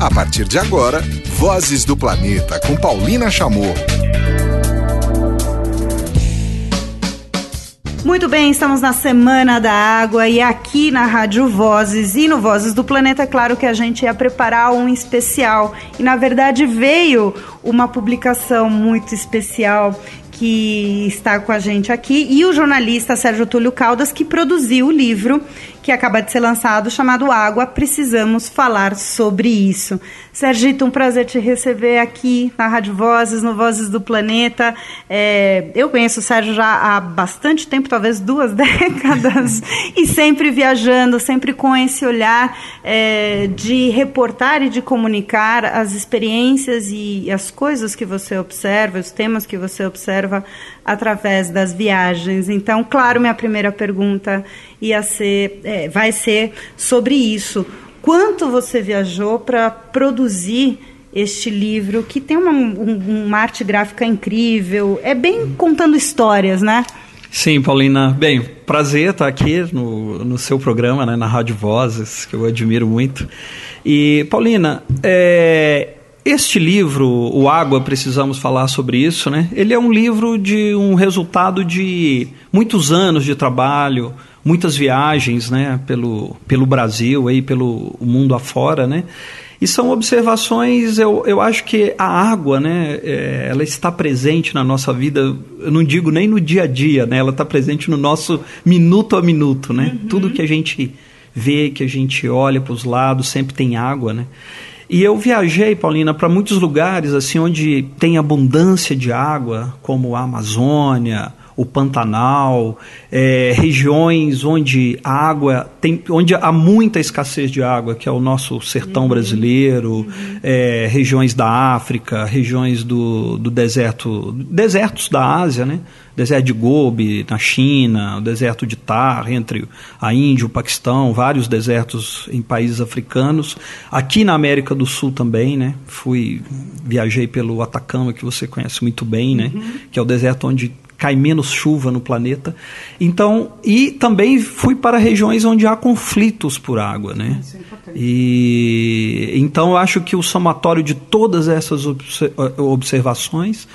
A partir de agora, Vozes do Planeta com Paulina Chamou. Muito bem, estamos na Semana da Água e aqui na Rádio Vozes e no Vozes do Planeta, é claro que a gente ia preparar um especial. E na verdade veio uma publicação muito especial que está com a gente aqui, e o jornalista Sérgio Túlio Caldas, que produziu o livro que acaba de ser lançado, chamado Água, Precisamos Falar Sobre Isso. Sergito, um prazer te receber aqui na Rádio Vozes, no Vozes do Planeta. É, eu conheço o Sérgio já há bastante tempo, talvez duas décadas, e sempre viajando, sempre com esse olhar é, de reportar e de comunicar as experiências e as coisas que você observa, os temas que você observa através das viagens. Então, claro, minha primeira pergunta ia ser, é, vai ser sobre isso. Quanto você viajou para produzir este livro que tem uma, um, uma arte gráfica incrível, é bem contando histórias, né? Sim, Paulina. Bem, prazer estar aqui no, no seu programa, né, na Rádio Vozes, que eu admiro muito. E, Paulina, é, este livro, O Água, precisamos falar sobre isso, né? Ele é um livro de um resultado de muitos anos de trabalho, muitas viagens, né, pelo, pelo Brasil e pelo mundo afora, né? E são observações, eu, eu acho que a água, né, é, ela está presente na nossa vida, eu não digo nem no dia a dia, né, ela está presente no nosso minuto a minuto, né? Uhum. Tudo que a gente vê, que a gente olha para os lados, sempre tem água, né? E eu viajei, Paulina, para muitos lugares assim onde tem abundância de água, como a Amazônia, o Pantanal, é, regiões onde a água tem, onde há muita escassez de água, que é o nosso sertão uhum. brasileiro, uhum. É, regiões da África, regiões do, do deserto, desertos da Ásia, né? Deserto de Gobi na China, o deserto de Tar entre a Índia e o Paquistão, vários desertos em países africanos. Aqui na América do Sul também, né? Fui viajei pelo Atacama que você conhece muito bem, né? Uhum. Que é o deserto onde cai menos chuva no planeta. Então, e também fui para regiões onde há conflitos por água, né? Isso é importante. E então eu acho que o somatório de todas essas observações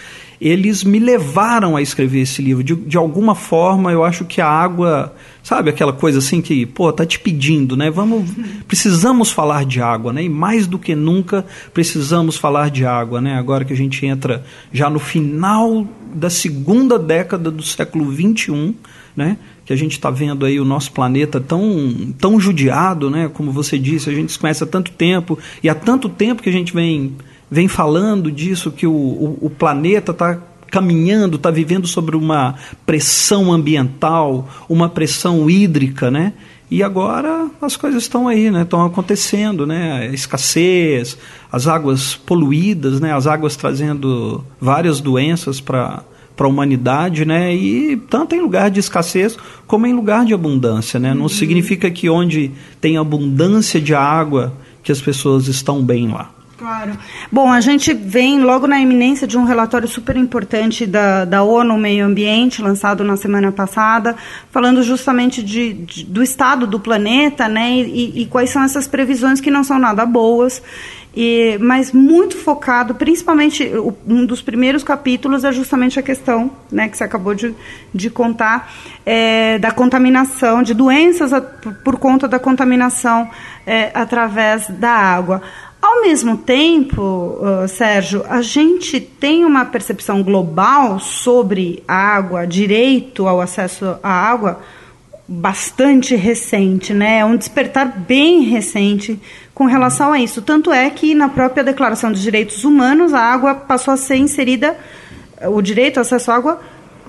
eles me levaram a escrever esse livro. De, de alguma forma, eu acho que a água, sabe, aquela coisa assim que, pô, tá te pedindo, né? Vamos, precisamos falar de água, né? E mais do que nunca precisamos falar de água, né? Agora que a gente entra já no final da segunda década do século 21, né? que a gente está vendo aí o nosso planeta tão, tão judiado, né? Como você disse, a gente se conhece há tanto tempo e há tanto tempo que a gente vem vem falando disso, que o, o, o planeta está caminhando, está vivendo sobre uma pressão ambiental, uma pressão hídrica, né? E agora as coisas estão aí, né? Estão acontecendo, né? A escassez, as águas poluídas, né? As águas trazendo várias doenças para para a humanidade, né? E tanto em lugar de escassez como em lugar de abundância, né? Não uhum. significa que onde tem abundância de água que as pessoas estão bem lá. Claro. Bom, a gente vem logo na iminência de um relatório super importante da, da ONU Meio Ambiente, lançado na semana passada, falando justamente de, de do estado do planeta, né, e, e, quais são essas previsões que não são nada boas, e, mas muito focado, principalmente, um dos primeiros capítulos é justamente a questão, né, que você acabou de, de contar, é, da contaminação, de doenças a, por, conta da contaminação é, através da água. Ao mesmo tempo, uh, Sérgio, a gente tem uma percepção global sobre a água, direito ao acesso à água, bastante recente, né? É um despertar bem recente com relação a isso. Tanto é que na própria Declaração dos Direitos Humanos a água passou a ser inserida, o direito ao acesso à água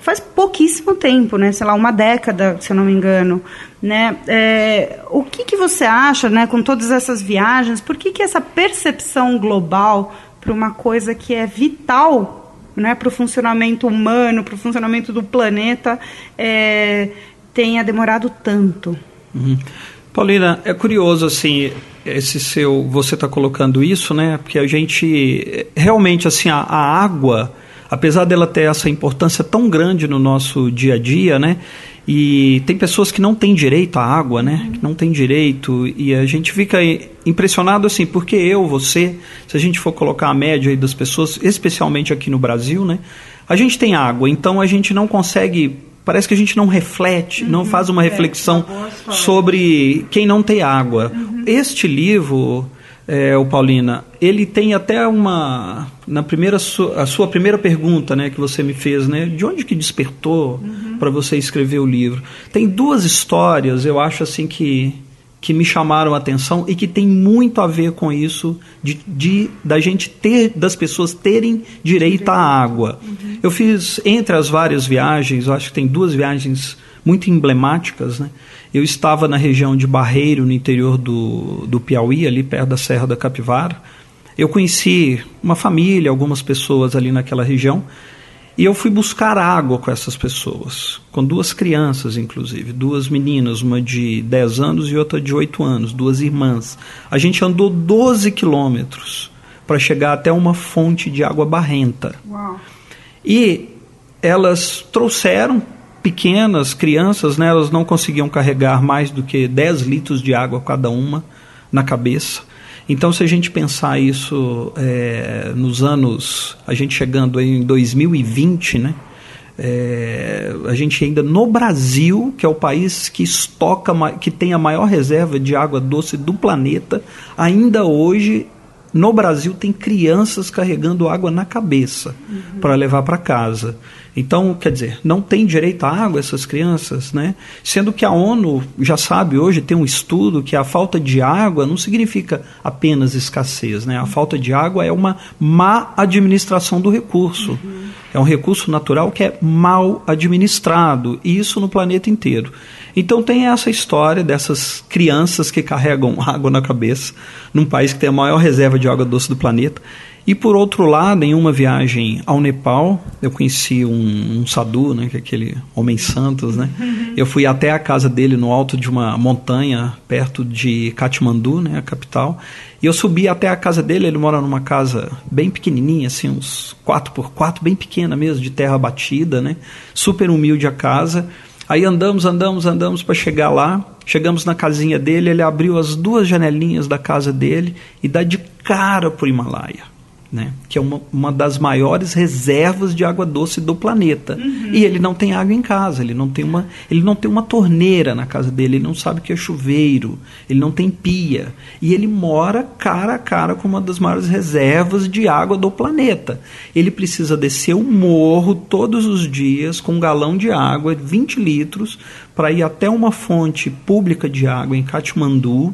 faz pouquíssimo tempo, né? Sei lá, uma década, se eu não me engano, né? É, o que, que você acha, né? Com todas essas viagens, por que, que essa percepção global para uma coisa que é vital, né? Para o funcionamento humano, para o funcionamento do planeta, é, tenha demorado tanto? Uhum. Paulina, é curioso assim esse seu, você está colocando isso, né? Porque a gente realmente assim a, a água apesar dela ter essa importância tão grande no nosso dia a dia, né? E tem pessoas que não têm direito à água, né? Que não têm direito. E a gente fica impressionado assim, porque eu, você, se a gente for colocar a média aí das pessoas, especialmente aqui no Brasil, né? A gente tem água, então a gente não consegue. Parece que a gente não reflete, uhum, não faz uma é, reflexão é, sobre quem não tem água. Uhum. Este livro é, o Paulina, ele tem até uma na primeira a sua primeira pergunta, né, que você me fez, né, de onde que despertou uhum. para você escrever o livro? Tem duas histórias, eu acho assim que que me chamaram a atenção e que tem muito a ver com isso de, de da gente ter das pessoas terem direito à água. Uhum. Eu fiz entre as várias viagens, eu acho que tem duas viagens muito emblemáticas, né? Eu estava na região de Barreiro, no interior do, do Piauí, ali perto da Serra da Capivara. Eu conheci uma família, algumas pessoas ali naquela região, e eu fui buscar água com essas pessoas, com duas crianças, inclusive, duas meninas, uma de 10 anos e outra de 8 anos, duas irmãs. A gente andou 12 quilômetros para chegar até uma fonte de água barrenta. Uau. E elas trouxeram pequenas, crianças, né, elas não conseguiam carregar mais do que 10 litros de água cada uma na cabeça. Então, se a gente pensar isso é, nos anos, a gente chegando em 2020, né, é, a gente ainda no Brasil, que é o país que estoca, que tem a maior reserva de água doce do planeta, ainda hoje no Brasil tem crianças carregando água na cabeça uhum. para levar para casa. Então, quer dizer, não tem direito à água essas crianças, né? Sendo que a ONU já sabe hoje, tem um estudo que a falta de água não significa apenas escassez, né? A falta de água é uma má administração do recurso. Uhum. É um recurso natural que é mal administrado, e isso no planeta inteiro. Então tem essa história dessas crianças que carregam água na cabeça, num país que tem a maior reserva de água doce do planeta. E por outro lado, em uma viagem ao Nepal, eu conheci um, um sadhu, né, que é aquele homem santos, né? Uhum. Eu fui até a casa dele no alto de uma montanha perto de Katmandu, né, a capital. E eu subi até a casa dele, ele mora numa casa bem pequenininha, assim, uns 4 por 4 bem pequena mesmo, de terra batida, né? Super humilde a casa. Aí andamos, andamos, andamos para chegar lá. Chegamos na casinha dele, ele abriu as duas janelinhas da casa dele e dá de cara pro Himalaia né? que é uma, uma das maiores reservas de água doce do planeta. Uhum. E ele não tem água em casa, ele não tem, uma, ele não tem uma torneira na casa dele, ele não sabe o que é chuveiro, ele não tem pia. E ele mora cara a cara com uma das maiores reservas de água do planeta. Ele precisa descer o morro todos os dias com um galão de água, 20 litros, para ir até uma fonte pública de água em Katmandu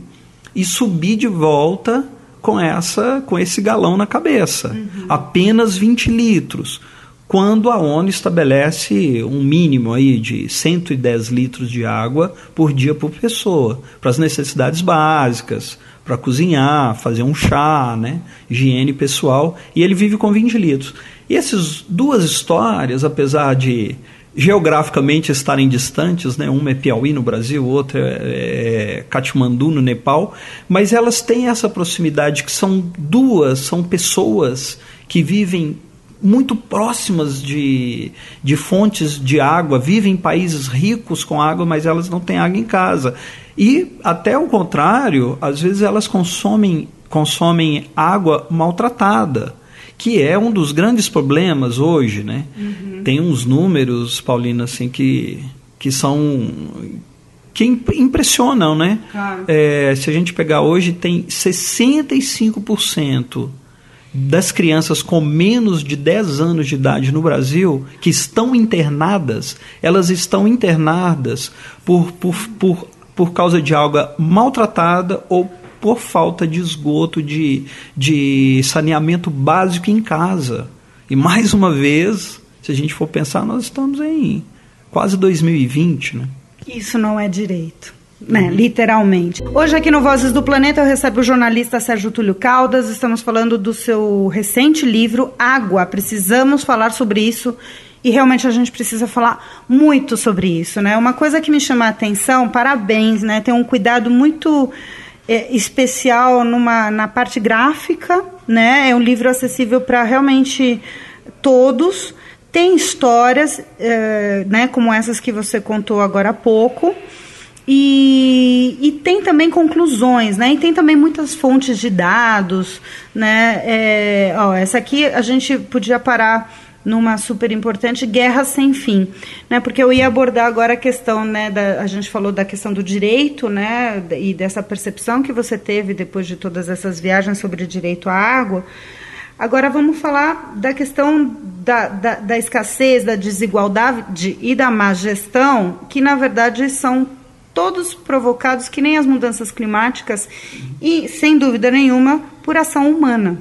e subir de volta com essa com esse galão na cabeça. Uhum. Apenas 20 litros. Quando a ONU estabelece um mínimo aí de 110 litros de água por dia por pessoa, para as necessidades básicas, para cozinhar, fazer um chá, né, higiene pessoal, e ele vive com 20 litros. E essas duas histórias, apesar de geograficamente estarem distantes, né? uma é Piauí no Brasil, outra é, é Katmandu no Nepal, mas elas têm essa proximidade que são duas, são pessoas que vivem muito próximas de, de fontes de água, vivem em países ricos com água, mas elas não têm água em casa. E até o contrário, às vezes elas consomem, consomem água maltratada que é um dos grandes problemas hoje, né? Uhum. Tem uns números, Paulina, assim, que, que são que impressionam, né? Claro. É, se a gente pegar hoje, tem 65% das crianças com menos de 10 anos de idade no Brasil que estão internadas, elas estão internadas por, por, por, por causa de água maltratada ou por falta de esgoto, de, de saneamento básico em casa. E mais uma vez, se a gente for pensar, nós estamos em quase 2020, né? Isso não é direito. Né, uhum. literalmente. Hoje aqui no Vozes do Planeta eu recebo o jornalista Sérgio Túlio Caldas. Estamos falando do seu recente livro Água. Precisamos falar sobre isso e realmente a gente precisa falar muito sobre isso, né? Uma coisa que me chama a atenção, parabéns, né? Tem um cuidado muito é, especial numa, na parte gráfica, né? É um livro acessível para realmente todos. tem histórias, é, né, como essas que você contou agora há pouco, e, e, tem também conclusões, né? E tem também muitas fontes de dados, né? É, ó, essa aqui a gente podia parar numa super importante guerra sem fim, né? Porque eu ia abordar agora a questão, né? Da, a gente falou da questão do direito, né? E dessa percepção que você teve depois de todas essas viagens sobre direito à água. Agora vamos falar da questão da, da, da escassez, da desigualdade e da má gestão, que na verdade são todos provocados, que nem as mudanças climáticas, e sem dúvida nenhuma por ação humana,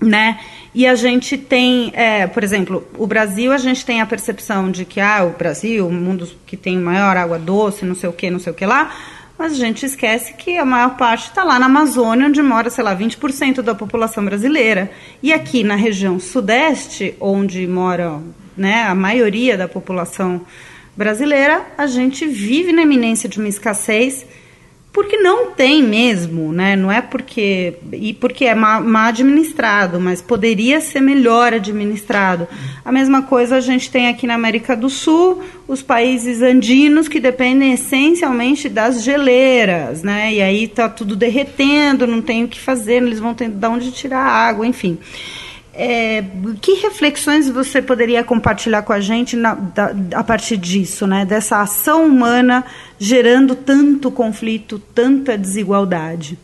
né? E a gente tem, é, por exemplo, o Brasil, a gente tem a percepção de que ah, o Brasil, o mundo que tem maior água doce, não sei o que, não sei o que lá, mas a gente esquece que a maior parte está lá na Amazônia, onde mora, sei lá, 20% da população brasileira. E aqui na região sudeste, onde mora né, a maioria da população brasileira, a gente vive na iminência de uma escassez porque não tem mesmo, né? Não é porque e porque é mal, administrado, mas poderia ser melhor administrado. A mesma coisa a gente tem aqui na América do Sul, os países andinos que dependem essencialmente das geleiras, né? E aí tá tudo derretendo, não tem o que fazer, eles vão ter de onde tirar água, enfim. É, que reflexões você poderia compartilhar com a gente na, da, a partir disso, né? Dessa ação humana gerando tanto conflito, tanta desigualdade?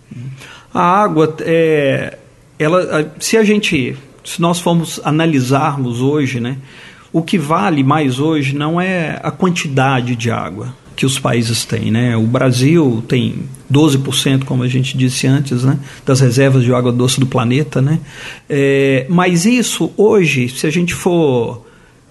A água, é, ela, se a gente, se nós formos analisarmos hoje, né? O que vale mais hoje não é a quantidade de água que os países têm, né? O Brasil tem 12%, como a gente disse antes, né, das reservas de água doce do planeta. Né? É, mas isso, hoje, se a gente for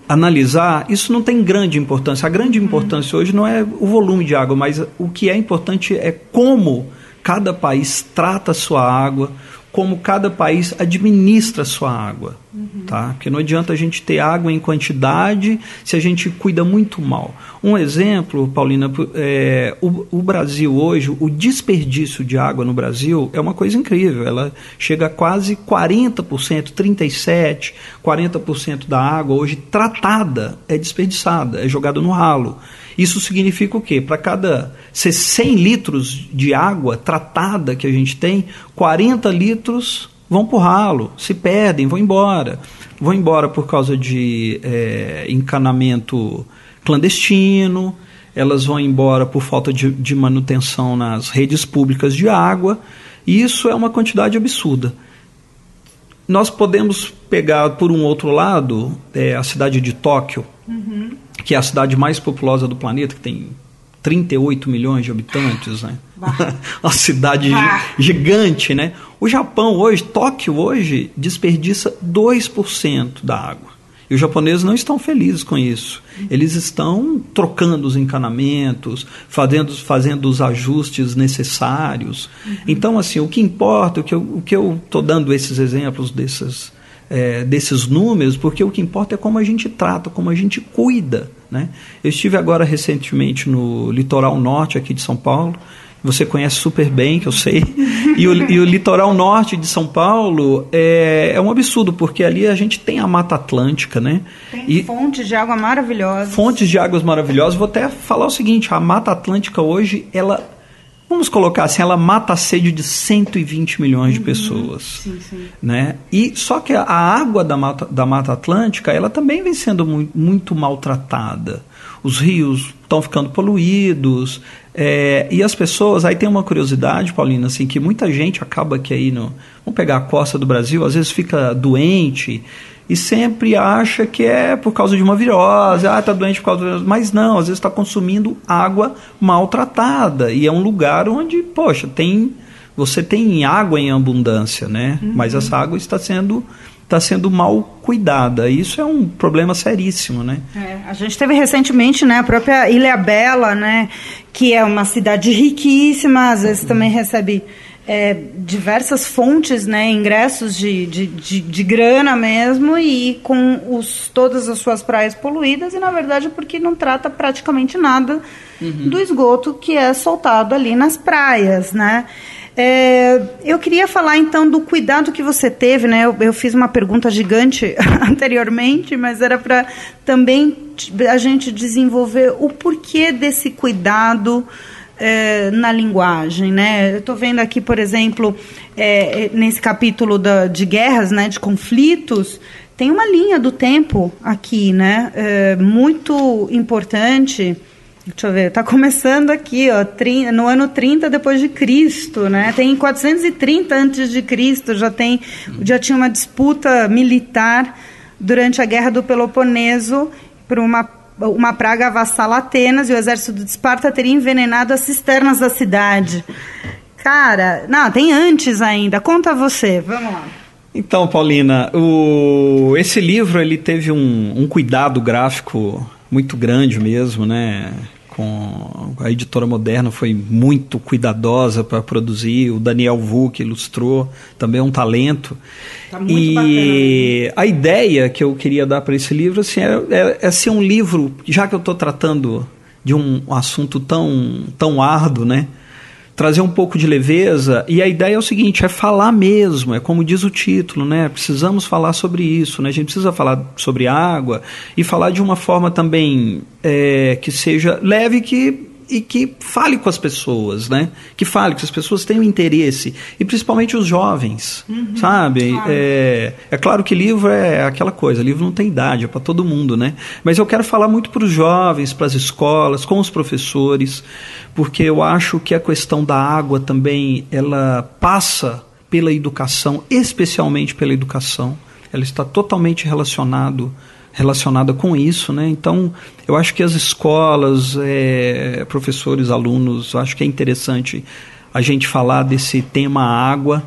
analisar, isso não tem grande importância. A grande importância hoje não é o volume de água, mas o que é importante é como cada país trata a sua água, como cada país administra sua água. Uhum. Tá? Porque não adianta a gente ter água em quantidade se a gente cuida muito mal. Um exemplo, Paulina, é, o, o, Brasil hoje, o desperdício de água no Brasil é uma coisa incrível. Ela chega a quase 40%, 37%, 40% da água hoje tratada é desperdiçada, é jogada no ralo. Isso significa o quê? Para cada 100 litros de água tratada que a gente tem, 40 litros vão para o ralo, se perdem, vão embora. Vão embora por causa de é, encanamento clandestino, elas vão embora por falta de, de manutenção nas redes públicas de água, e isso é uma quantidade absurda. Nós podemos pegar, por um outro lado, é, a cidade de Tóquio, uhum. Que é a cidade mais populosa do planeta, que tem 38 milhões de habitantes, né? Uma cidade gigante, né? O Japão hoje, Tóquio hoje, desperdiça 2% da água. E os japoneses não estão felizes com isso. Eles estão trocando os encanamentos, fazendo, fazendo os ajustes necessários. Uhum. Então, assim, o que importa, o que eu estou dando esses exemplos desses, é, desses números, porque o que importa é como a gente trata, como a gente cuida. Né? Eu estive agora recentemente no litoral norte aqui de São Paulo, você conhece super bem, que eu sei. E o, e o litoral norte de São Paulo é, é, um absurdo, porque ali a gente tem a Mata Atlântica, né? Tem e fontes de água maravilhosas. Fontes de águas maravilhosas. Vou até falar o seguinte: a Mata Atlântica hoje, ela Vamos colocar assim, ela mata a sede de 120 milhões de uhum. pessoas. Sim, sim. Né? E só que a água da Mata, da Mata Atlântica, ela também vem sendo muito, muito maltratada. Os rios estão ficando poluídos. É, e as pessoas, aí tem uma curiosidade, Paulina, assim, que muita gente acaba que aí no. Vamos pegar a costa do Brasil, às vezes fica doente e sempre acha que é por causa de uma virose, ah, está doente por causa de virose. Mas não, às vezes está consumindo água maltratada. E é um lugar onde, poxa, tem. Você tem água em abundância, né? Uhum. Mas essa água está sendo está sendo mal cuidada. Isso é um problema seríssimo, né? É, a gente teve recentemente, né, a própria Ilha Bela, né, que é uma cidade riquíssima, às vezes também recebe é, diversas fontes, né, ingressos de, de, de, de, grana mesmo e com os, todas as suas praias poluídas e na verdade porque não trata praticamente nada uhum. do esgoto que é soltado ali nas praias, né? É, eu queria falar então do cuidado que você teve, né? Eu, eu fiz uma pergunta gigante anteriormente, mas era para também a gente desenvolver o porquê desse cuidado é, na linguagem, né? Eu estou vendo aqui, por exemplo, é, nesse capítulo da, de guerras, né, de conflitos, tem uma linha do tempo aqui, né? É, muito importante. Deixa eu ver, está começando aqui, ó, no ano 30 depois de Cristo, né? Tem 430 antes de Cristo, já tem, já tinha uma disputa militar durante a Guerra do Peloponeso por uma uma praga avassala Atenas e o exército de Esparta teria envenenado as cisternas da cidade. Cara, não, tem antes ainda. Conta você, vamos lá. Então, Paulina, o, esse livro ele teve um, um cuidado gráfico muito grande mesmo, né? Com a editora moderna foi muito cuidadosa para produzir o Daniel Vu que ilustrou também é um talento tá muito e bacana. a ideia que eu queria dar para esse livro assim é, é, é, ser um livro já que eu estou tratando de um assunto tão tão árduo né trazer um pouco de leveza. E a ideia é o seguinte: é falar mesmo, é como diz o título, né? Precisamos falar sobre isso, né? A gente precisa falar sobre água e falar de uma forma também é, que seja leve que e que fale com as pessoas, né? Que fale, que as pessoas tenham interesse. E principalmente os jovens, uhum, sabe? Claro. É, é claro que livro é aquela coisa, livro não tem idade, é para todo mundo, né? Mas eu quero falar muito para os jovens, para as escolas, com os professores, porque eu acho que a questão da água também, ela passa pela educação, especialmente pela educação. Ela está totalmente relacionado relacionada com isso, né? Então, eu acho que as escolas, é, professores, alunos, acho que é interessante a gente falar desse tema água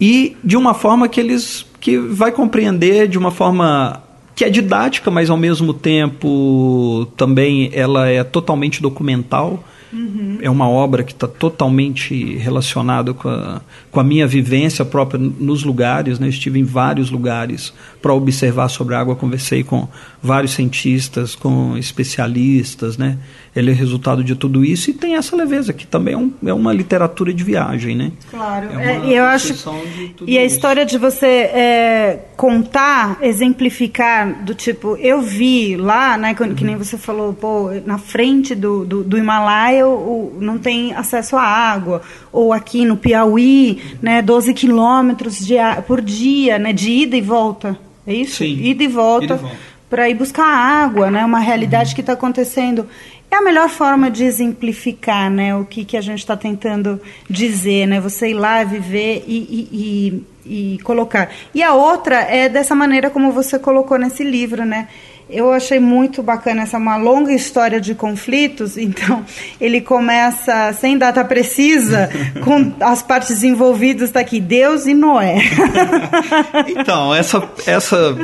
e de uma forma que eles que vai compreender de uma forma que é didática, mas ao mesmo tempo também ela é totalmente documental. Uhum. É uma obra que está totalmente relacionada com a, com a minha vivência própria nos lugares. Né? Estive em vários lugares para observar sobre a água, conversei com vários cientistas, com especialistas. Né? Ele é resultado de tudo isso e tem essa leveza, que também é, um, é uma literatura de viagem. Né? Claro, é é, eu acho. E a história de você é, contar, exemplificar, do tipo, eu vi lá, né, que, uhum. que nem você falou, pô, na frente do, do, do Himalaia o, não tem acesso à água, ou aqui no Piauí, né, 12 quilômetros por dia, né, de ida e volta. É isso? Sim. Ida e volta, volta. para ir buscar água, né, uma realidade uhum. que está acontecendo. É a melhor forma de exemplificar né, o que, que a gente está tentando dizer, né? Você ir lá, viver e, e, e, e colocar. E a outra é dessa maneira como você colocou nesse livro, né? Eu achei muito bacana essa uma longa história de conflitos. Então, ele começa sem data precisa, com as partes envolvidas tá aqui, Deus e Noé. então, essa essa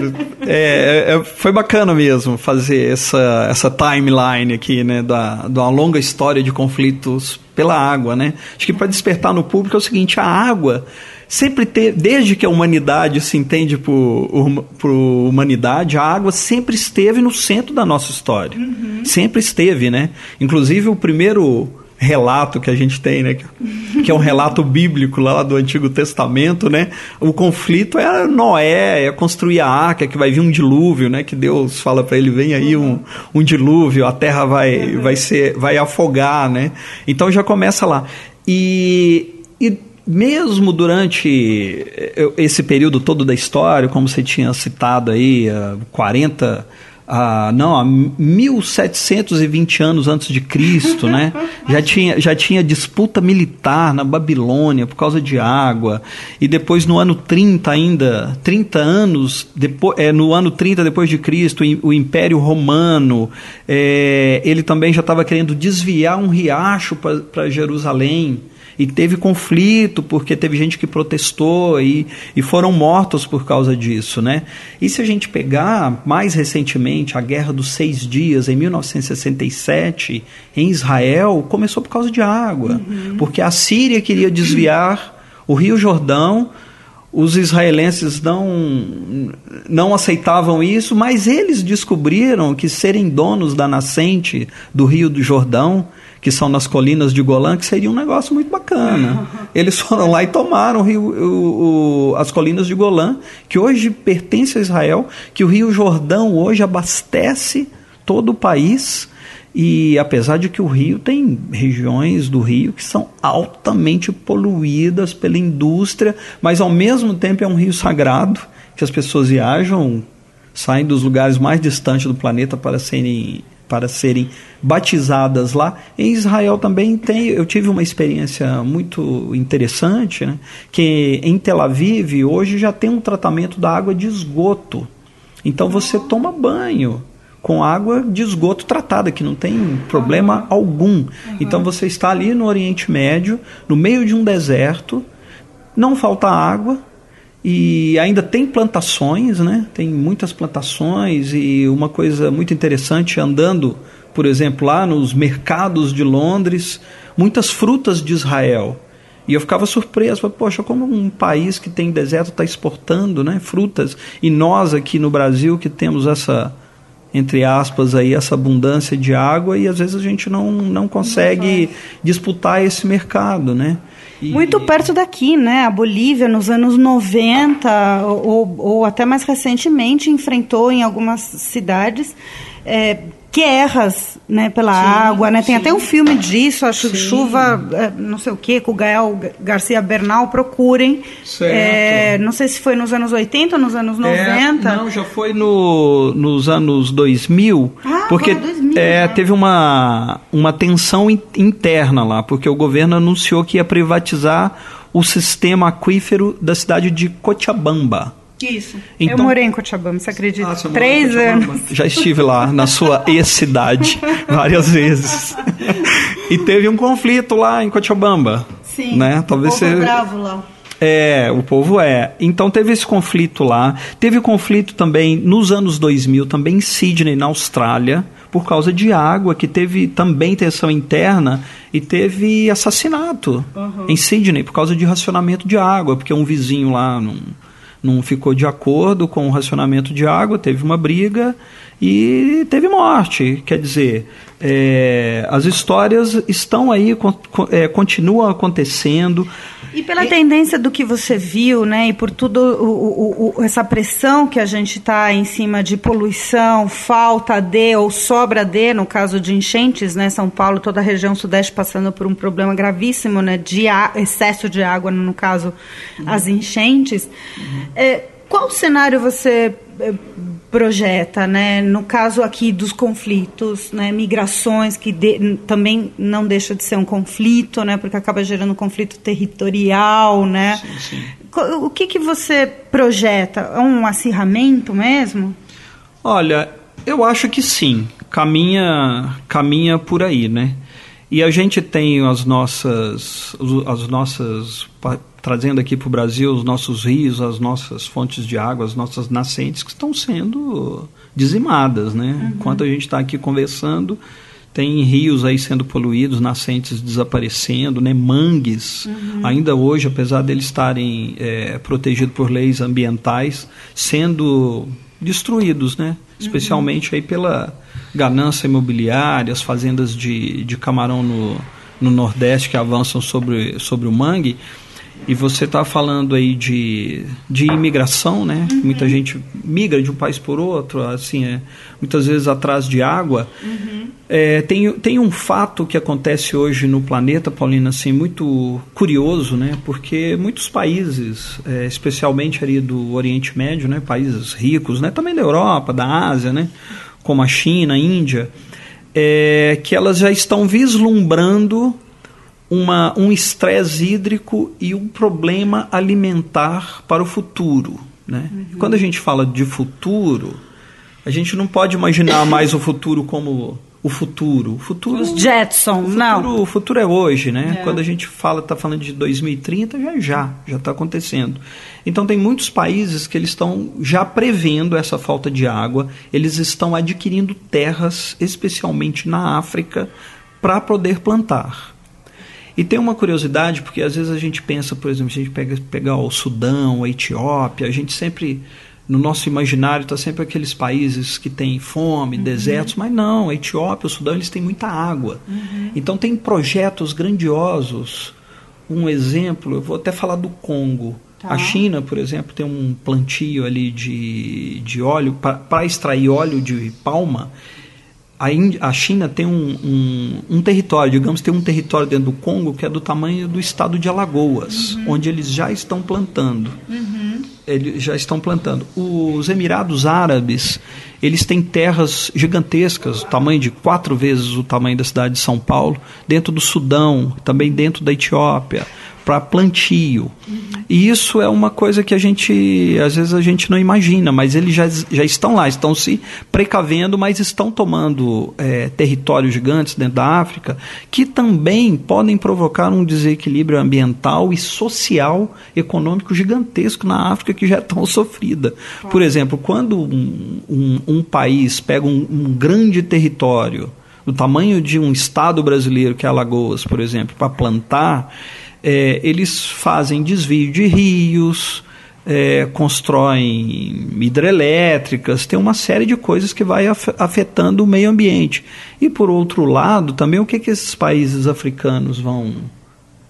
é, é, foi bacana mesmo fazer essa essa timeline aqui, né, da de uma longa história de conflitos pela água, né? Acho que para despertar no público é o seguinte, a água sempre teve, desde que a humanidade se entende por, por humanidade, a água sempre esteve no centro da nossa história. Uhum. Sempre esteve, né? Inclusive o primeiro relato que a gente tem, né, que é um relato bíblico lá do Antigo Testamento, né? O conflito era Noé, é construir a arca, que vai vir um dilúvio, né? Que Deus fala para ele, vem aí um, um dilúvio, a terra vai, vai ser, vai afogar, né? Então já começa lá. E, e mesmo durante eh, esse período todo da história, como você tinha citado aí, 40 ah, não, há 1720 anos antes de Cristo, né? já, tinha, já tinha disputa militar na Babilônia por causa de água. E depois no ano 30 ainda, 30 anos depois, é, no ano 30 depois de Cristo, o Império Romano, é, ele também já estava querendo desviar um riacho para Jerusalém e teve conflito porque teve gente que protestou e, e foram mortos por causa disso, né? E se a gente pegar mais recentemente a Guerra dos Seis Dias em 1967 em Israel começou por causa de água, uhum. porque a Síria queria desviar o Rio Jordão os israelenses não, não aceitavam isso, mas eles descobriram que serem donos da nascente do Rio do Jordão que são nas colinas de Golã, que seria um negócio muito bacana. Eles foram lá e tomaram o rio, o, o, as colinas de Golã, que hoje pertence a Israel, que o Rio Jordão hoje abastece todo o país. E apesar de que o rio tem regiões do rio que são altamente poluídas pela indústria, mas ao mesmo tempo é um rio sagrado, que as pessoas viajam, saem dos lugares mais distantes do planeta para serem para serem batizadas lá. Em Israel também tem, eu tive uma experiência muito interessante, né? que em Tel Aviv hoje já tem um tratamento da água de esgoto. Então você toma banho com água de esgoto tratada, que não tem problema algum. Então você está ali no Oriente Médio, no meio de um deserto, não falta água, e ainda tem plantações, né? Tem muitas plantações e uma coisa muito interessante andando, por exemplo, lá nos mercados de Londres, muitas frutas de Israel. E eu ficava surpreso, poxa, como um país que tem deserto está exportando, né, frutas, e nós aqui no Brasil que temos essa entre aspas aí essa abundância de água e às vezes a gente não, não consegue disputar esse mercado, né? E... Muito perto daqui, né? A Bolívia, nos anos 90, ou, ou até mais recentemente, enfrentou em algumas cidades é, guerras né, pela sim, água, né? Tem sim. até um filme disso, acho sim. chuva, é, não sei o que, com o Gael Garcia Bernal, procurem. É, não sei se foi nos anos 80 ou nos anos 90. É, não, já foi no, nos anos 2000, ah, porque 2000, é, né? teve uma, uma tensão interna lá, porque o governo anunciou que ia privatizar o sistema aquífero da cidade de Cochabamba. Isso. Então, eu morei em Cochabamba, você acredita? Ah, você Três anos. Já estive lá, na sua ex-cidade, várias vezes. e teve um conflito lá em Cochabamba. Sim. Né? Talvez o povo você... é bravo lá. É, o povo é. Então teve esse conflito lá. Teve conflito também nos anos 2000, também em Sydney, na Austrália, por causa de água, que teve também tensão interna e teve assassinato uhum. em Sydney por causa de racionamento de água, porque um vizinho lá não não ficou de acordo com o racionamento de água, teve uma briga e teve morte. Quer dizer, é, as histórias estão aí, é, continuam acontecendo. E pela e... tendência do que você viu, né, e por tudo o, o, essa pressão que a gente está em cima de poluição, falta de ou sobra de, no caso de enchentes, né, São Paulo, toda a região sudeste passando por um problema gravíssimo, né, de excesso de água, no caso, uhum. as enchentes. Uhum. É, qual cenário você é, projeta, né? No caso aqui dos conflitos, né? Migrações que de, também não deixa de ser um conflito, né? Porque acaba gerando conflito territorial, né? Sim, sim. O que que você projeta? É um acirramento mesmo? Olha, eu acho que sim. Caminha, caminha por aí, né? E a gente tem as nossas, as nossas trazendo aqui para o Brasil os nossos rios, as nossas fontes de água, as nossas nascentes que estão sendo dizimadas, né? Uhum. Enquanto a gente está aqui conversando, tem rios aí sendo poluídos, nascentes desaparecendo, né? Mangues, uhum. ainda hoje, apesar deles estarem é, protegidos por leis ambientais, sendo destruídos, né? Uhum. Especialmente aí pela ganância imobiliária, as fazendas de, de camarão no, no Nordeste que avançam sobre, sobre o mangue. E você está falando aí de, de imigração, né? Uhum. Muita gente migra de um país por outro, assim, é, muitas vezes atrás de água. Uhum. É, tem, tem um fato que acontece hoje no planeta, Paulina, assim, muito curioso, né? Porque muitos países, é, especialmente ali do Oriente Médio, né? Países ricos, né? Também da Europa, da Ásia, né? Como a China, a Índia, é, que elas já estão vislumbrando uma, um estresse hídrico e um problema alimentar para o futuro. Né? Uhum. Quando a gente fala de futuro, a gente não pode imaginar mais o futuro como o futuro. O futuro Os Jetson, o futuro, não. O futuro é hoje, né? É. Quando a gente fala, está falando de 2030, já já, já está acontecendo. Então tem muitos países que eles estão já prevendo essa falta de água, eles estão adquirindo terras, especialmente na África, para poder plantar. E tem uma curiosidade, porque às vezes a gente pensa, por exemplo, se a gente pega, pegar o Sudão, a Etiópia, a gente sempre no nosso imaginário está sempre aqueles países que têm fome, uhum. desertos, mas não, a Etiópia, o Sudão, eles têm muita água. Uhum. Então tem projetos grandiosos. Um exemplo, eu vou até falar do Congo. Tá. A China, por exemplo, tem um plantio ali de, de óleo, para extrair óleo de palma, a, Índia, a China tem um, um, um, território, digamos, tem um território dentro do Congo que é do tamanho do estado de Alagoas, uhum. onde eles já estão plantando. Uhum. Eles já estão plantando. Os Emirados Árabes, eles têm terras gigantescas, tamanho de quatro vezes o tamanho da cidade de São Paulo, dentro do Sudão, também dentro da Etiópia para plantio. Uhum. E isso é uma coisa que a gente, às vezes a gente não imagina, mas eles já, já estão lá, estão se precavendo, mas estão tomando é, territórios gigantes dentro da África que também podem provocar um desequilíbrio ambiental e social, econômico gigantesco na África que já é tão sofrida. Por exemplo, quando um, um, um país pega um, um grande território, do tamanho de um estado brasileiro, que é Alagoas, por exemplo, para plantar, é, eles fazem desvio de rios, é, constroem hidrelétricas, tem uma série de coisas que vai afetando o meio ambiente. E por outro lado, também o que, que esses países africanos vão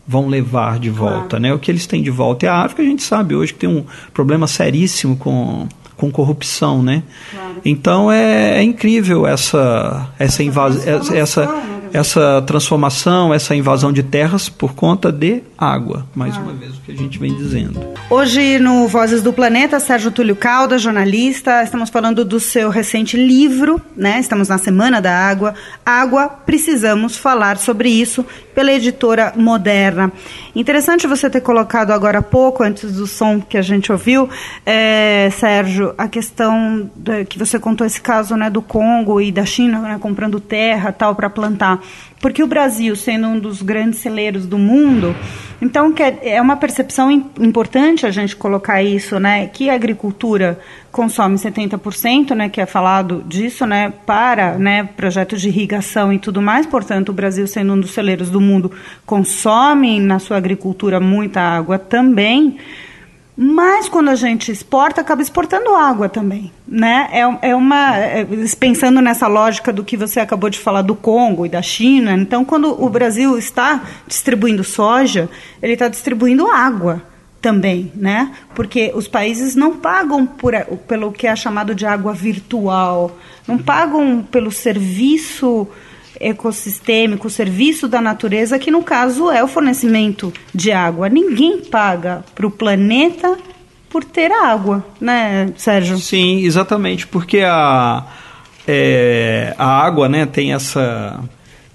vão levar de volta, claro. né? O que eles têm de volta é a África, a gente sabe hoje que tem um problema seríssimo com, com corrupção, né? Claro. Então é, é, incrível essa essa invasão, essa, essa né? Essa transformação, essa invasão de terras por conta de água. Mais ah. uma vez, o que a gente vem dizendo. Hoje, no Vozes do Planeta, Sérgio Túlio Calda, jornalista, estamos falando do seu recente livro, né? Estamos na Semana da Água. Água, precisamos falar sobre isso, pela editora Moderna. Interessante você ter colocado agora há pouco, antes do som que a gente ouviu, é, Sérgio, a questão de, que você contou esse caso né, do Congo e da China né, comprando terra tal para plantar. Porque o Brasil, sendo um dos grandes celeiros do mundo, então é uma percepção importante a gente colocar isso, né? Que a agricultura consome 70%, né? Que é falado disso, né? Para né, projetos de irrigação e tudo mais. Portanto, o Brasil, sendo um dos celeiros do mundo, consome na sua agricultura muita água também. Mas quando a gente exporta, acaba exportando água também, né? É, é uma é, pensando nessa lógica do que você acabou de falar do Congo e da China. Então, quando o Brasil está distribuindo soja, ele está distribuindo água também, né? Porque os países não pagam por, pelo que é chamado de água virtual, não pagam pelo serviço ecossistêmico, o serviço da natureza, que no caso é o fornecimento de água. Ninguém paga para o planeta por ter água, né, Sérgio? Sim, exatamente, porque a, é, a água, né, tem essa,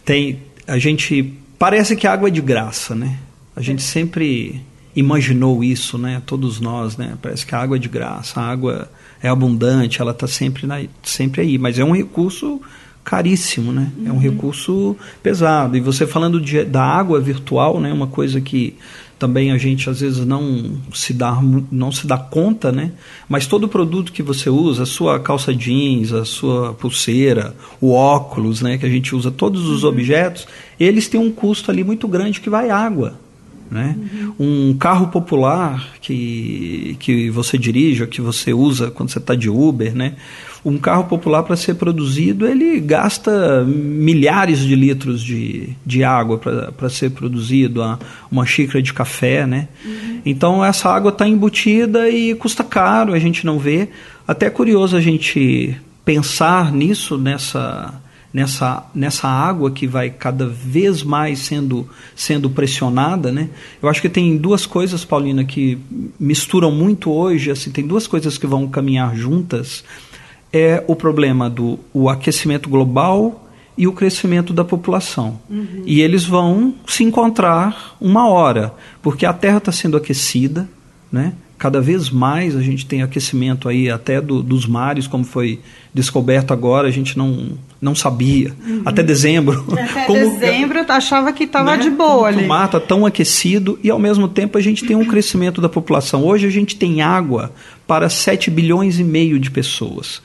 tem, a gente parece que a água é de graça, né? A gente sempre imaginou isso, né? Todos nós, né? Parece que a água é de graça, a água é abundante, ela está sempre, na, sempre aí, mas é um recurso caríssimo, né? Uhum. É um uhum. recurso pesado. E você falando de, da água virtual, né? Uma coisa que também a gente às vezes não se dá não se dá conta, né? Mas todo produto que você usa, a sua calça jeans, a sua pulseira, o óculos, né? Que a gente usa, todos os uhum. objetos, eles têm um custo ali muito grande que vai água. Né? Uhum. Um carro popular que, que você dirige, ou que você usa quando você está de Uber, né? Um carro popular para ser produzido ele gasta milhares de litros de, de água para ser produzido, uma xícara de café. Né? Uhum. Então essa água está embutida e custa caro, a gente não vê. Até é curioso a gente pensar nisso, nessa nessa, nessa água que vai cada vez mais sendo, sendo pressionada, né? Eu acho que tem duas coisas, Paulina, que misturam muito hoje, assim, tem duas coisas que vão caminhar juntas. É o problema do o aquecimento global e o crescimento da população. Uhum. E eles vão se encontrar uma hora, porque a Terra está sendo aquecida, né? cada vez mais a gente tem aquecimento aí até do, dos mares, como foi descoberto agora, a gente não, não sabia. Uhum. Até dezembro. Até como, dezembro achava que estava né, de boa ali. O mar está tão aquecido e ao mesmo tempo a gente tem um crescimento da população. Hoje a gente tem água para 7 bilhões e meio de pessoas.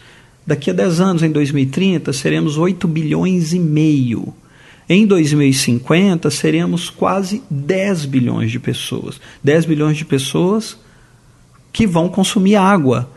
Daqui a 10 anos, em 2030, seremos 8 bilhões e meio. Em 2050, seremos quase 10 bilhões de pessoas. 10 bilhões de pessoas que vão consumir água.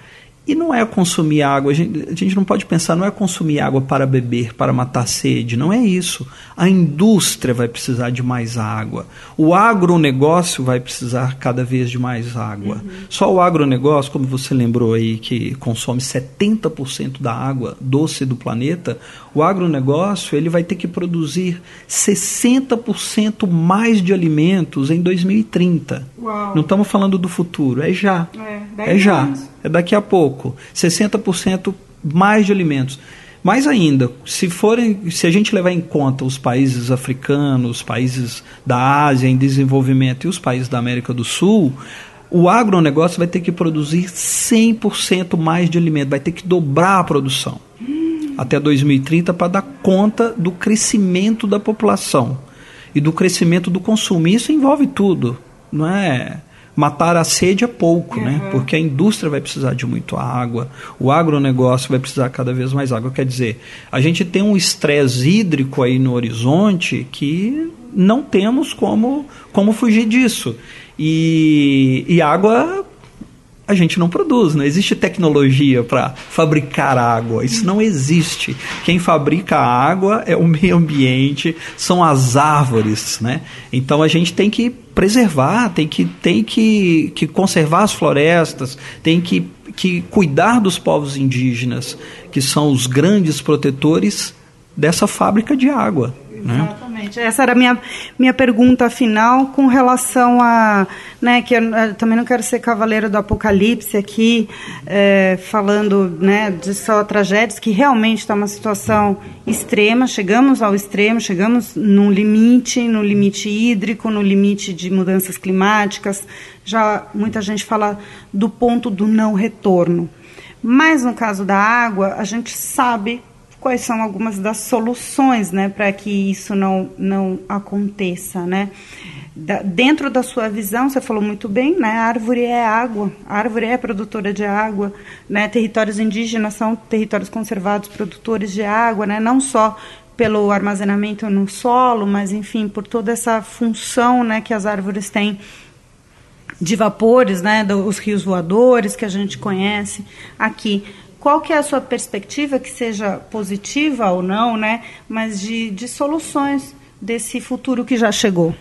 E não é consumir água, a gente, a gente, não pode pensar, não é consumir água para beber, para matar sede, não é isso. A indústria vai precisar de mais água. O agronegócio vai precisar cada vez de mais água. Uhum. Só o agronegócio, como você lembrou aí, que consome 70% da água doce do planeta, o agronegócio ele vai ter que produzir 60% mais de alimentos em 2030. Uau. Não estamos falando do futuro, é já. É, é já. Anos. É daqui a pouco. 60% mais de alimentos. Mais ainda, se forem, se a gente levar em conta os países africanos, os países da Ásia em desenvolvimento e os países da América do Sul, o agronegócio vai ter que produzir 100% mais de alimento, vai ter que dobrar a produção hum. até 2030 para dar conta do crescimento da população e do crescimento do consumo. Isso envolve tudo, não é? Matar a sede é pouco, né? uhum. né? Porque a indústria vai precisar de muito água, o agronegócio vai precisar cada vez mais água. Quer dizer, a gente tem um estresse hídrico aí no horizonte que não temos como, como fugir disso. E, e água a gente não produz, não existe tecnologia para fabricar água, isso não existe. Quem fabrica água é o meio ambiente, são as árvores, né? Então a gente tem que preservar, tem que, tem que, que conservar as florestas, tem que, que cuidar dos povos indígenas, que são os grandes protetores dessa fábrica de água. Né? Exatamente. Essa era a minha, minha pergunta final com relação a. Né, que eu, eu também não quero ser cavaleiro do apocalipse aqui, é, falando né, de só tragédias, que realmente está uma situação extrema. Chegamos ao extremo, chegamos no limite, no limite hídrico, no limite de mudanças climáticas. Já muita gente fala do ponto do não retorno. Mas no caso da água, a gente sabe quais são algumas das soluções né, para que isso não, não aconteça. Né? Da, dentro da sua visão, você falou muito bem, né, a árvore é água, a árvore é produtora de água, né, territórios indígenas são territórios conservados produtores de água, né, não só pelo armazenamento no solo, mas enfim, por toda essa função né, que as árvores têm de vapores, né, dos rios voadores que a gente conhece aqui qual que é a sua perspectiva, que seja positiva ou não, né, mas de, de soluções desse futuro que já chegou?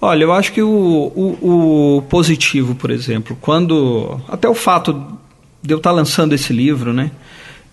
Olha, eu acho que o, o, o, positivo, por exemplo, quando. Até o fato de eu estar lançando esse livro, né?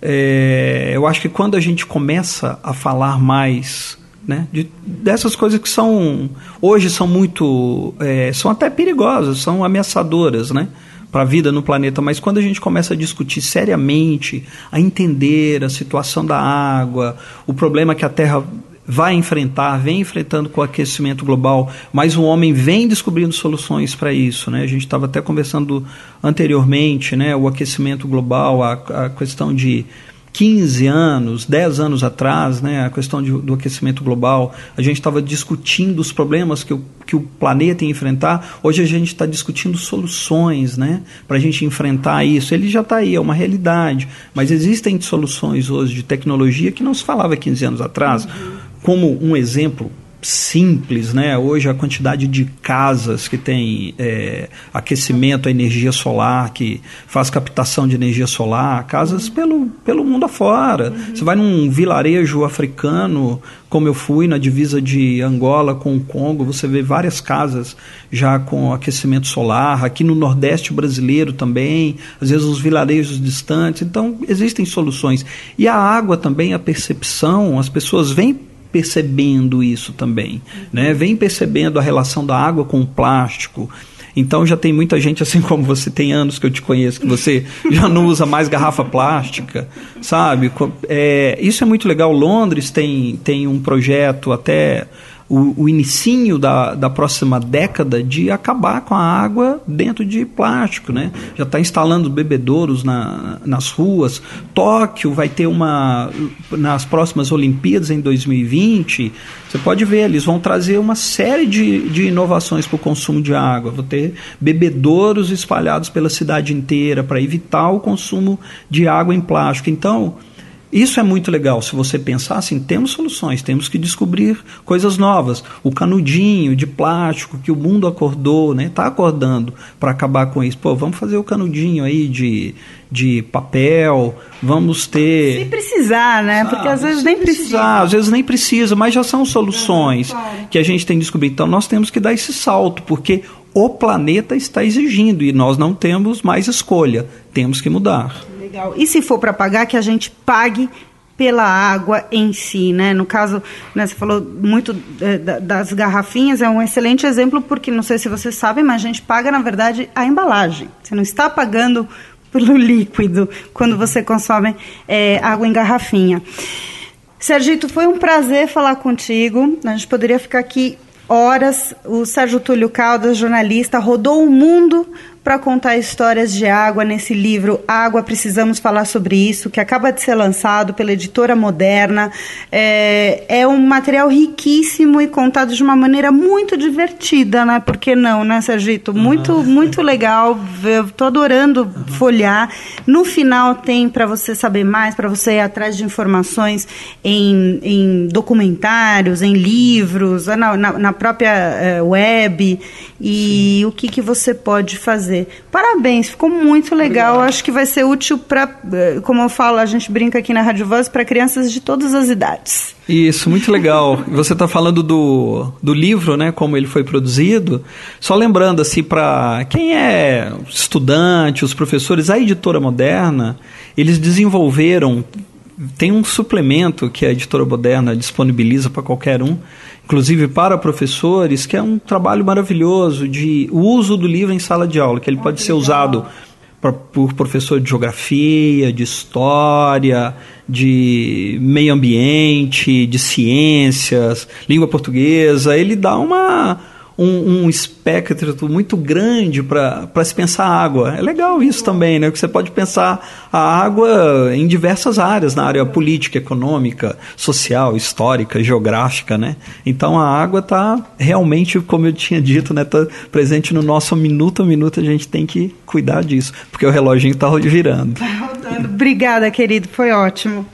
É, eu acho que quando a gente começa a falar mais né, de, dessas coisas que são. hoje são muito. É, são até perigosas, são ameaçadoras, né? Para a vida no planeta, mas quando a gente começa a discutir seriamente, a entender a situação da água, o problema que a Terra vai enfrentar, vem enfrentando com o aquecimento global, mas o homem vem descobrindo soluções para isso. Né? A gente estava até conversando anteriormente, né? o aquecimento global, a, a questão de 15 anos, 10 anos atrás, né, a questão de, do aquecimento global, a gente estava discutindo os problemas que o, que o planeta ia enfrentar, hoje a gente está discutindo soluções né, para a gente enfrentar isso. Ele já está aí, é uma realidade, mas existem soluções hoje de tecnologia que não se falava 15 anos atrás. Uhum. Como um exemplo simples, né? Hoje a quantidade de casas que tem é, aquecimento a energia solar, que faz captação de energia solar, casas uhum. pelo, pelo mundo afora. Uhum. Você vai num vilarejo africano, como eu fui na divisa de Angola com o Congo, você vê várias casas já com aquecimento solar, aqui no Nordeste brasileiro também, às vezes os vilarejos distantes. Então, existem soluções. E a água também, a percepção, as pessoas vêm percebendo isso também, né? Vem percebendo a relação da água com o plástico. Então já tem muita gente, assim como você tem anos que eu te conheço, que você já não usa mais garrafa plástica, sabe? É, isso é muito legal. Londres tem, tem um projeto até o, o inicinho da, da próxima década de acabar com a água dentro de plástico, né? Já está instalando bebedouros na, nas ruas. Tóquio vai ter uma nas próximas Olimpíadas em 2020. Você pode ver, eles vão trazer uma série de, de inovações para o consumo de água. Vão ter bebedouros espalhados pela cidade inteira para evitar o consumo de água em plástico. Então Isso é muito legal. Se você pensar assim, temos soluções, temos que descobrir coisas novas. O canudinho de plástico que o mundo acordou, né? Está acordando para acabar com isso. Pô, vamos fazer o canudinho aí de, de papel, vamos ter. Se precisar, né? Porque às vezes nem precisa. Às vezes nem precisa, mas já são soluções que a gente tem descobrido. Então nós temos que dar esse salto, porque o planeta está exigindo e nós não temos mais escolha. Temos que mudar. Legal. E se for para pagar, que a gente pague pela água em si, né? No caso, né, você falou muito é, das garrafinhas, é um excelente exemplo porque não sei se vocês sabem, mas a gente paga na verdade a embalagem. Você não está pagando pelo líquido quando você consome é, água em garrafinha. Sergito, foi um prazer falar contigo. A gente poderia ficar aqui horas. O Sérgio Túlio Caldas, jornalista, rodou o mundo para contar histórias de água nesse livro Água Precisamos Falar sobre Isso, que acaba de ser lançado pela editora Moderna. É, é um material riquíssimo e contado de uma maneira muito divertida, né? Por que não, né, Sergito? Muito, uhum. muito legal. Eu tô adorando uhum. folhear. No final tem para você saber mais, para você ir atrás de informações em, em documentários, em livros, na, na, na própria é, web e Sim. o que, que você pode fazer fazer. Parabéns, ficou muito legal. Obrigado. Acho que vai ser útil para, eh, como eu falo, a gente brinca aqui na Rádio Voz, para crianças de todas as idades. Isso, muito legal. Você está falando do, do livro, né, como ele foi produzido. Só lembrando, assim, para quem é estudante, os professores, a editora moderna, eles desenvolveram. Tem um suplemento que a editora moderna disponibiliza para qualquer um, inclusive para professores, que é um trabalho maravilhoso de uso do livro em sala de aula, que ele pode ser usado pra, por professor de geografia, de história, de meio ambiente, de ciências, língua portuguesa. Ele dá uma um, um espectro muito grande para se pensar água. É legal isso também, né? Que você pode pensar a água em diversas áreas, na área política, econômica, social, histórica, geográfica, né? Então a água está realmente, como eu tinha dito, né? Tá presente no nosso minuto a minuto, a gente tem que cuidar disso, porque o reloginho está girando. Tá rodando. Obrigada, querido, foi ótimo.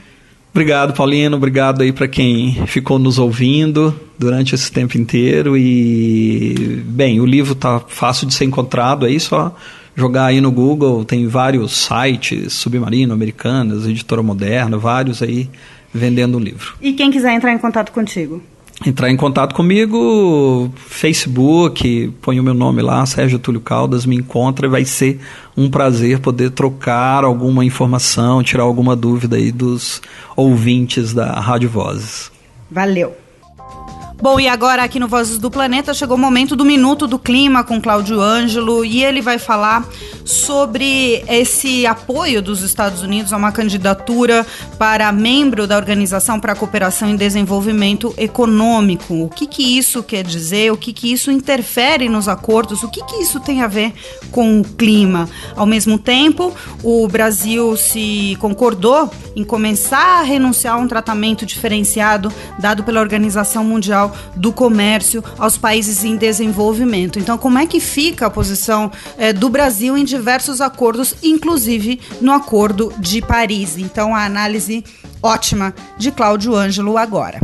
Obrigado, Paulino. Obrigado aí para quem ficou nos ouvindo durante esse tempo inteiro. E, bem, o livro tá fácil de ser encontrado aí, só jogar aí no Google. Tem vários sites, Submarino, Americanas, Editora Moderna, vários aí vendendo o livro. E quem quiser entrar em contato contigo? Entrar em contato comigo, Facebook, põe o meu nome lá, Sérgio Túlio Caldas, me encontra e vai ser um prazer poder trocar alguma informação, tirar alguma dúvida aí dos ouvintes da Rádio Vozes. Valeu! Bom, e agora aqui no Vozes do Planeta chegou o momento do Minuto do Clima com Cláudio Ângelo e ele vai falar sobre esse apoio dos Estados Unidos a uma candidatura para membro da Organização para a Cooperação e Desenvolvimento Econômico. O que, que isso quer dizer? O que, que isso interfere nos acordos? O que, que isso tem a ver com o clima? Ao mesmo tempo, o Brasil se concordou em começar a renunciar a um tratamento diferenciado dado pela Organização Mundial do comércio aos países em desenvolvimento. Então, como é que fica a posição é, do Brasil em diversos acordos, inclusive no Acordo de Paris? Então, a análise ótima de Cláudio Ângelo agora.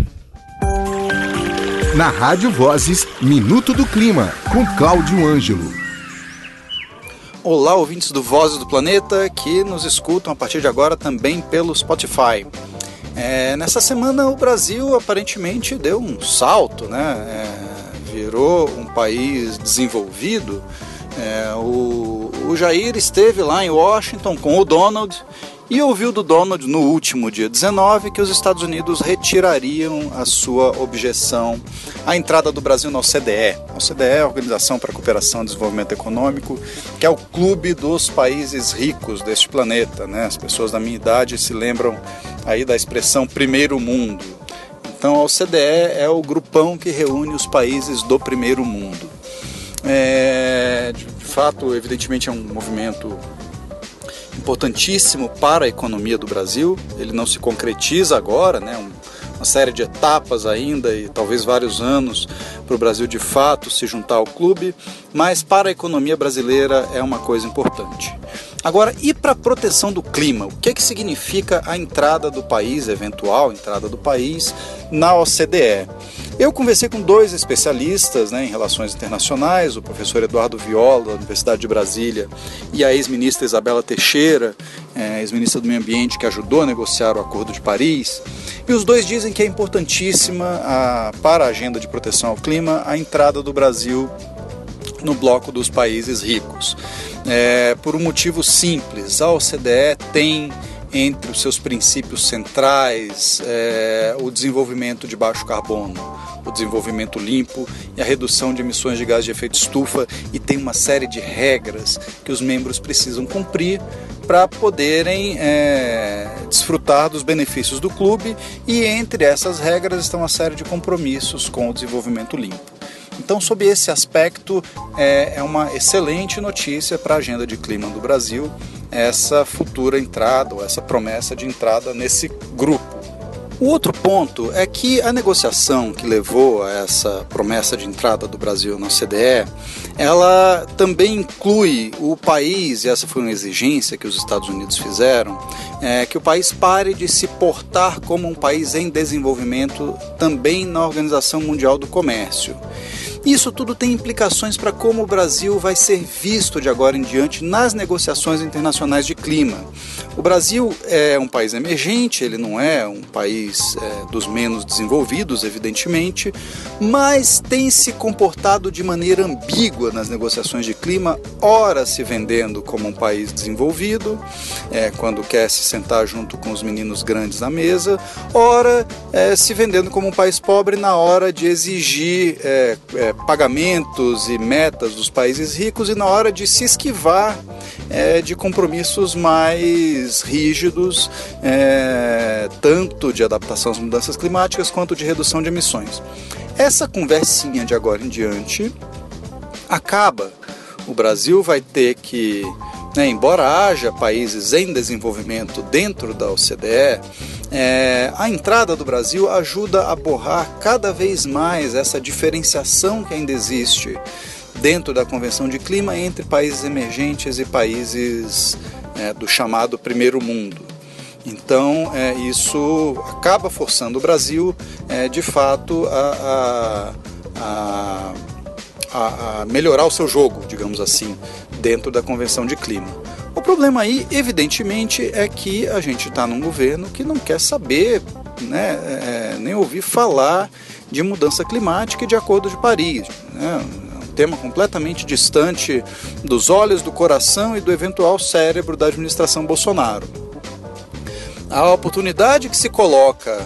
Na Rádio Vozes, Minuto do Clima, com Cláudio Ângelo. Olá, ouvintes do Vozes do Planeta, que nos escutam a partir de agora também pelo Spotify. É, nessa semana o Brasil aparentemente deu um salto, né? É, virou um país desenvolvido. É, o, o Jair esteve lá em Washington com o Donald e ouviu do Donald no último dia 19 que os Estados Unidos retirariam a sua objeção à entrada do Brasil na OCDE. A OCDE é a Organização para a Cooperação e Desenvolvimento Econômico, que é o clube dos países ricos deste planeta. Né? As pessoas da minha idade se lembram aí da expressão primeiro mundo. Então a OCDE é o grupão que reúne os países do primeiro mundo. É, de fato, evidentemente é um movimento importantíssimo para a economia do Brasil. Ele não se concretiza agora, né? Um, uma série de etapas ainda e talvez vários anos para o Brasil de fato se juntar ao clube, mas para a economia brasileira é uma coisa importante. Agora, e para a proteção do clima? O que, que significa a entrada do país, eventual entrada do país, na OCDE? Eu conversei com dois especialistas né, em relações internacionais, o professor Eduardo Viola, da Universidade de Brasília, e a ex-ministra Isabela Teixeira, é, ex-ministra do Meio Ambiente, que ajudou a negociar o Acordo de Paris. E os dois dizem que é importantíssima a, para a agenda de proteção ao clima a entrada do Brasil no bloco dos países ricos. É, por um motivo simples: a OCDE tem entre os seus princípios centrais é, o desenvolvimento de baixo carbono, o desenvolvimento limpo e a redução de emissões de gás de efeito estufa e tem uma série de regras que os membros precisam cumprir para poderem é, desfrutar dos benefícios do clube e entre essas regras estão uma série de compromissos com o desenvolvimento limpo. Então, sob esse aspecto, é, é uma excelente notícia para a agenda de clima do Brasil essa futura entrada, ou essa promessa de entrada nesse grupo. O outro ponto é que a negociação que levou a essa promessa de entrada do Brasil na OCDE, ela também inclui o país, e essa foi uma exigência que os Estados Unidos fizeram, é, que o país pare de se portar como um país em desenvolvimento também na Organização Mundial do Comércio. Isso tudo tem implicações para como o Brasil vai ser visto de agora em diante nas negociações internacionais de clima. O Brasil é um país emergente, ele não é um país é, dos menos desenvolvidos, evidentemente, mas tem se comportado de maneira ambígua nas negociações de clima, ora se vendendo como um país desenvolvido, é, quando quer se sentar junto com os meninos grandes na mesa, ora é, se vendendo como um país pobre na hora de exigir é, é, pagamentos e metas dos países ricos e na hora de se esquivar é, de compromissos mais rígidos, é, tanto de adaptação às mudanças climáticas quanto de redução de emissões. Essa conversinha de agora em diante acaba. O Brasil vai ter que né, embora haja países em desenvolvimento dentro da OCDE, é, a entrada do Brasil ajuda a borrar cada vez mais essa diferenciação que ainda existe dentro da Convenção de Clima entre países emergentes e países é, do chamado primeiro mundo. Então, é, isso acaba forçando o Brasil, é, de fato, a, a, a, a melhorar o seu jogo, digamos assim, dentro da Convenção de Clima. O problema aí, evidentemente, é que a gente está num governo que não quer saber, né, é, nem ouvir falar de mudança climática e de Acordo de Paris. Né? Tema completamente distante dos olhos, do coração e do eventual cérebro da administração Bolsonaro. A oportunidade que se coloca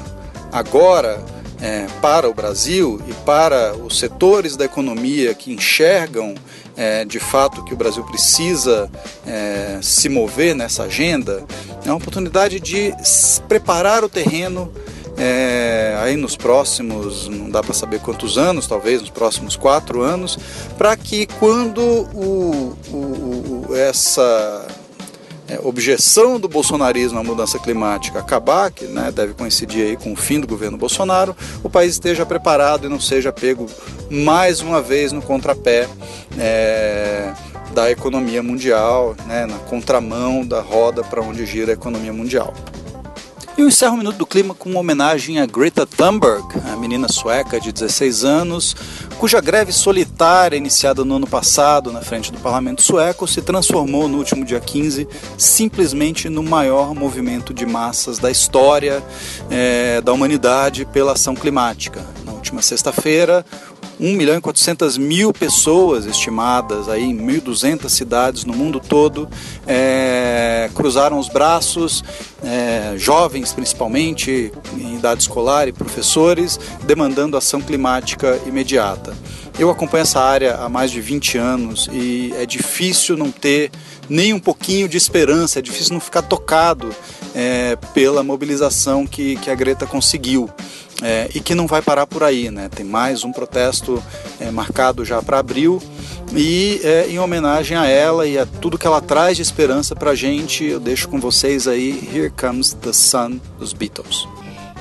agora é, para o Brasil e para os setores da economia que enxergam é, de fato que o Brasil precisa é, se mover nessa agenda, é uma oportunidade de preparar o terreno é, aí nos próximos, não dá para saber quantos anos, talvez nos próximos quatro anos, para que quando o, o, o, essa é, objeção do bolsonarismo à mudança climática acabar, que né, deve coincidir aí com o fim do governo Bolsonaro, o país esteja preparado e não seja pego mais uma vez no contrapé é, da economia mundial, né, na contramão da roda para onde gira a economia mundial. Eu encerro o Minuto do Clima com uma homenagem a Greta Thunberg, a menina sueca de 16 anos, cuja greve solitária, iniciada no ano passado na frente do parlamento sueco, se transformou no último dia 15 simplesmente no maior movimento de massas da história é, da humanidade pela ação climática. Na última sexta-feira, 1 milhão e 400 mil pessoas estimadas aí em 1.200 cidades no mundo todo é, cruzaram os braços, é, jovens principalmente, em idade escolar e professores, demandando ação climática imediata. Eu acompanho essa área há mais de 20 anos e é difícil não ter nem um pouquinho de esperança, é difícil não ficar tocado é, pela mobilização que, que a Greta conseguiu. É, e que não vai parar por aí, né? Tem mais um protesto é, marcado já para abril e é, em homenagem a ela e a tudo que ela traz de esperança para a gente, eu deixo com vocês aí Here Comes the Sun dos Beatles.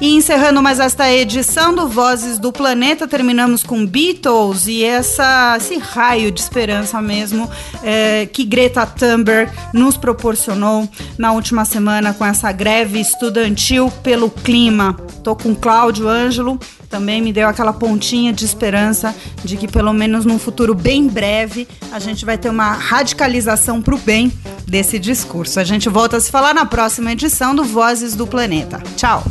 E encerrando mais esta edição do Vozes do Planeta, terminamos com Beatles e essa, esse raio de esperança mesmo é, que Greta Thunberg nos proporcionou na última semana com essa greve estudantil pelo clima. Tô com Cláudio Ângelo, também me deu aquela pontinha de esperança de que pelo menos num futuro bem breve a gente vai ter uma radicalização para o bem desse discurso. A gente volta a se falar na próxima edição do Vozes do Planeta. Tchau!